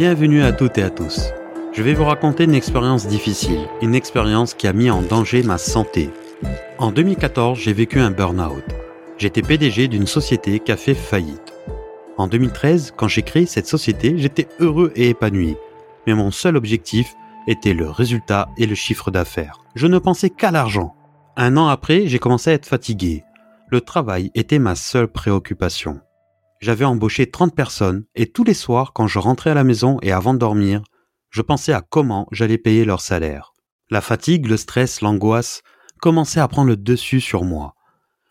Bienvenue à toutes et à tous. Je vais vous raconter une expérience difficile, une expérience qui a mis en danger ma santé. En 2014, j'ai vécu un burn-out. J'étais PDG d'une société qui a fait faillite. En 2013, quand j'ai créé cette société, j'étais heureux et épanoui. Mais mon seul objectif était le résultat et le chiffre d'affaires. Je ne pensais qu'à l'argent. Un an après, j'ai commencé à être fatigué. Le travail était ma seule préoccupation. J'avais embauché 30 personnes et tous les soirs, quand je rentrais à la maison et avant de dormir, je pensais à comment j'allais payer leur salaire. La fatigue, le stress, l'angoisse commençaient à prendre le dessus sur moi.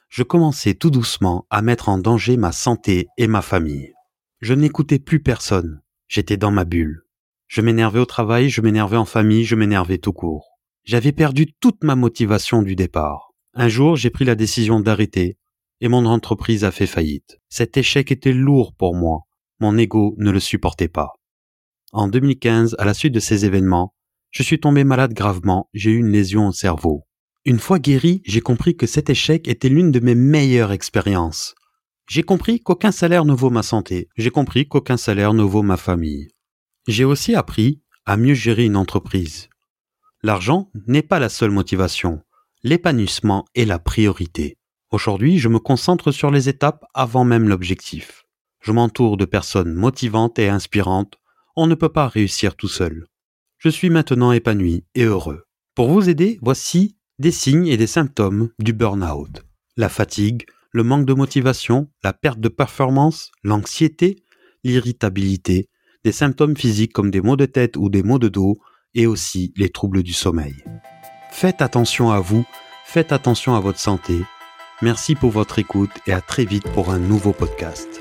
Je commençais tout doucement à mettre en danger ma santé et ma famille. Je n'écoutais plus personne. J'étais dans ma bulle. Je m'énervais au travail, je m'énervais en famille, je m'énervais tout court. J'avais perdu toute ma motivation du départ. Un jour, j'ai pris la décision d'arrêter et mon entreprise a fait faillite. Cet échec était lourd pour moi. Mon ego ne le supportait pas. En 2015, à la suite de ces événements, je suis tombé malade gravement, j'ai eu une lésion au cerveau. Une fois guéri, j'ai compris que cet échec était l'une de mes meilleures expériences. J'ai compris qu'aucun salaire ne vaut ma santé, j'ai compris qu'aucun salaire ne vaut ma famille. J'ai aussi appris à mieux gérer une entreprise. L'argent n'est pas la seule motivation, l'épanouissement est la priorité. Aujourd'hui, je me concentre sur les étapes avant même l'objectif. Je m'entoure de personnes motivantes et inspirantes. On ne peut pas réussir tout seul. Je suis maintenant épanoui et heureux. Pour vous aider, voici des signes et des symptômes du burn-out. La fatigue, le manque de motivation, la perte de performance, l'anxiété, l'irritabilité, des symptômes physiques comme des maux de tête ou des maux de dos, et aussi les troubles du sommeil. Faites attention à vous, faites attention à votre santé Merci pour votre écoute et à très vite pour un nouveau podcast.